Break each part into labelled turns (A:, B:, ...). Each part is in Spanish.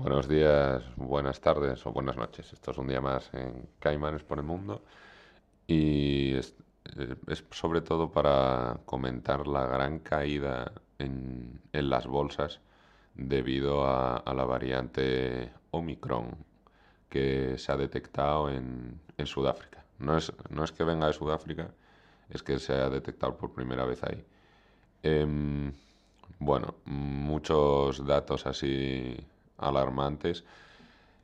A: Buenos días, buenas tardes o buenas noches. Esto es un día más en Caimanes por el Mundo y es, eh, sobre todo para comentar la gran caída en, en las bolsas debido a, a la variante Omicron que se ha detectado en, en Sudáfrica. No es, no es que venga de Sudáfrica, es que se ha detectado por primera vez ahí. Em, bueno, muchos datos así alarmantes.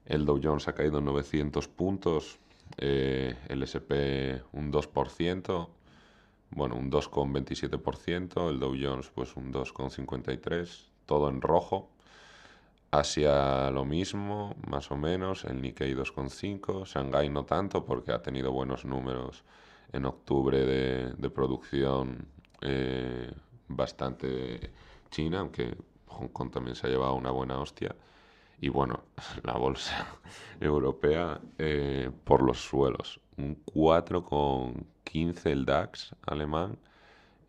A: El Dow Jones ha caído 900 puntos, eh, el SP un 2%, bueno, un 2,27%, el Dow Jones pues un 2,53%, todo en rojo. Asia lo mismo, más o menos, el Nikkei 2,5, Shanghai no tanto porque ha tenido buenos números en octubre de, producción eh, bastante china, aunque Hong Kong también se ha llevado una buena hostia. Y bueno, la bolsa europea eh, por los suelos, un 4,15 el DAX alemán,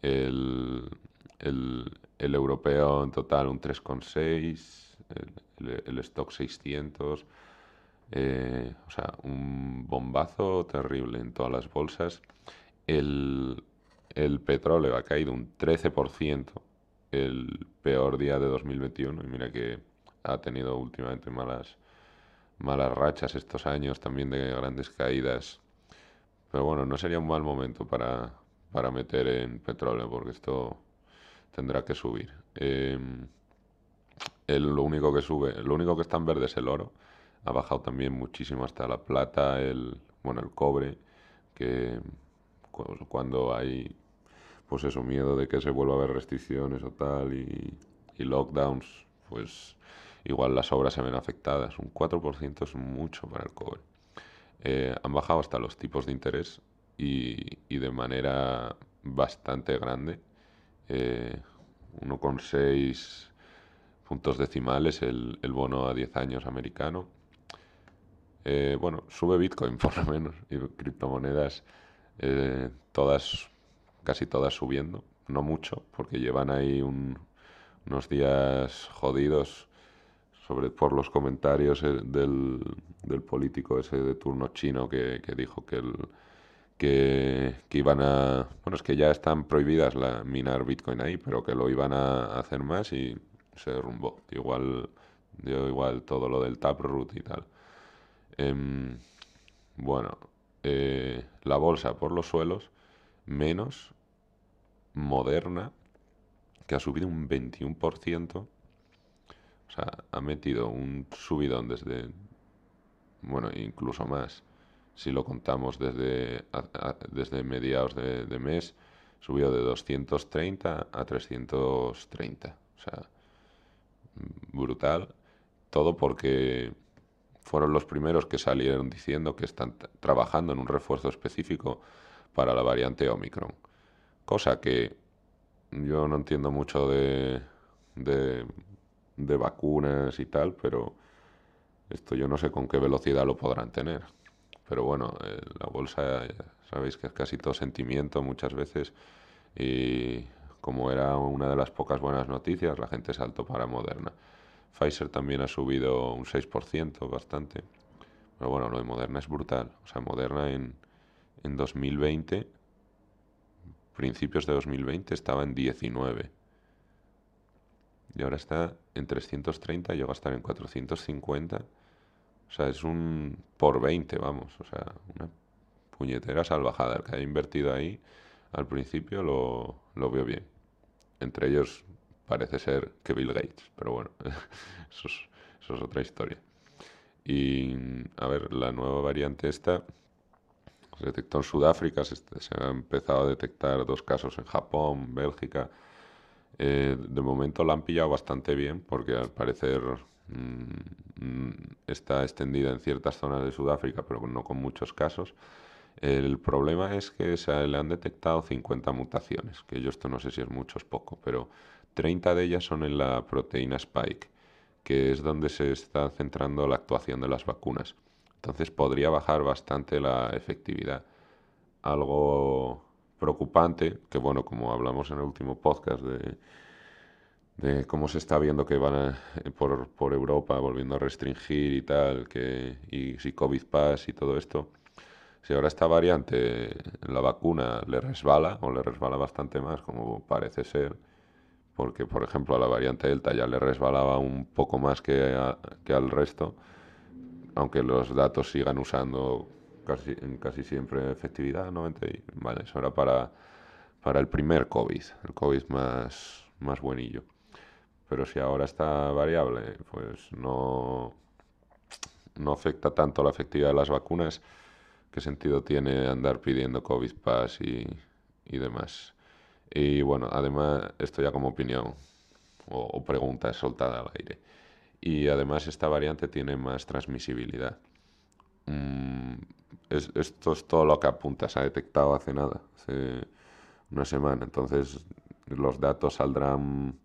A: el, el, europeo en total un 3,6 el, el, stock 600, eh, o sea, un bombazo terrible en todas las bolsas. El, el petróleo ha caído un 13%, el peor día de 2021, y mira que ha tenido últimamente malas, malas rachas estos años, también de grandes caídas. Pero bueno, no sería un mal momento para, para meter en petróleo, porque esto tendrá que subir. Eh, el, lo único que sube, lo único que está en verde es el oro. Ha bajado también muchísimo hasta la plata, el, bueno, el cobre, que cuando hay, pues eso, miedo de que se vuelva a haber restricciones o tal y, y lockdowns, pues igual las obras se ven afectadas. Un 4% es mucho para el cobre. Eh, han bajado hasta los tipos de interés y, y de manera bastante grande. Eh, 1,6 puntos decimales el, bono a 10 años americano. Eh, bueno, sube Bitcoin por lo menos y criptomonedas eh, todas, casi todas subiendo, no mucho, porque llevan ahí un, unos días jodidos sobre por los comentarios eh, del, del político ese de turno chino que, que dijo que el que, que, iban a bueno es que ya están prohibidas la minar Bitcoin ahí, pero que lo iban a hacer más y se derrumbó. Igual, dio igual todo lo del Taproot y tal. Eh, bueno, la bolsa por los suelos, menos moderna, que ha subido un 21%. O sea, ha metido un subidón desde, bueno, incluso más, si lo contamos desde, desde mediados de, de mes, subió de 230 a 330. O sea, brutal. Todo porque fueron los primeros que salieron diciendo que están trabajando en un refuerzo específico para la variante Omicron. Cosa que yo no entiendo mucho de, de, de vacunas y tal, pero esto yo no sé con qué velocidad lo podrán tener. Pero bueno, eh, la bolsa, sabéis que es casi todo sentimiento muchas veces y como era una de las pocas buenas noticias, la gente saltó para Moderna. Pfizer también ha subido un 6%, bastante. Pero bueno, lo de Moderna es brutal. O sea, Moderna en, en 2020, principios de 2020, estaba en 19. Y ahora está en 330, llega a estar en 450. O sea, es un por 20, vamos. O sea, una puñetera salvajada. El que haya invertido ahí al principio lo, lo veo bien. Entre ellos parece ser que Bill Gates, pero bueno, eso es, eso es otra historia. Y a ver, la nueva variante esta se detectó en Sudáfrica, se, se han empezado a detectar dos casos en Japón, Bélgica. Eh, de momento la han pillado bastante bien porque al parecer mmm, está extendida en ciertas zonas de Sudáfrica, pero no con muchos casos. El problema es que se le han detectado 50 mutaciones, que yo esto no sé si es mucho o poco, pero 30 de ellas son en la proteína spike, que es donde se está centrando la actuación de las vacunas. Entonces podría bajar bastante la efectividad. Algo preocupante, que bueno, como hablamos en el último podcast de, de cómo se está viendo que van por, por, Europa volviendo a restringir y tal, que, y si COVID Pass y todo esto. Si ahora esta variante, la vacuna le resbala, o le resbala bastante más, como parece ser, porque por ejemplo a la variante Delta ya le resbalaba un poco más que, que al resto, aunque los datos sigan usando casi, casi siempre efectividad, 90, vale, eso era para, para el primer COVID, el COVID más, más buenillo. Pero si ahora está variable, pues no, no afecta tanto la efectividad de las vacunas, ¿qué sentido tiene andar pidiendo COVID Pass y, y demás? Y bueno, además, esto ya como opinión o, pregunta soltada al aire. Y además esta variante tiene más transmisibilidad. Mm, esto es todo lo que apunta, se ha detectado hace nada, hace una semana. Entonces los datos saldrán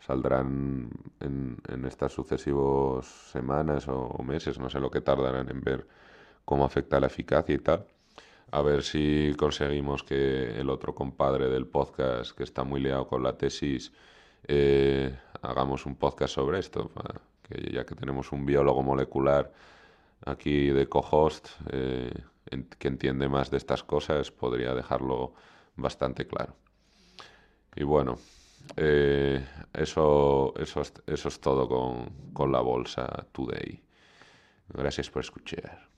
A: saldrán en, estas sucesivas semanas o, meses, no sé lo que tardarán en ver cómo afecta la eficacia y tal. A ver si conseguimos que el otro compadre del podcast, que está muy liado con la tesis, eh, hagamos un podcast sobre esto. Ya que tenemos un biólogo molecular aquí de co-host eh, que entiende más de estas cosas, podría dejarlo bastante claro. Y bueno, eh, eso, eso, eso es todo con, con la bolsa Today. Gracias por escuchar.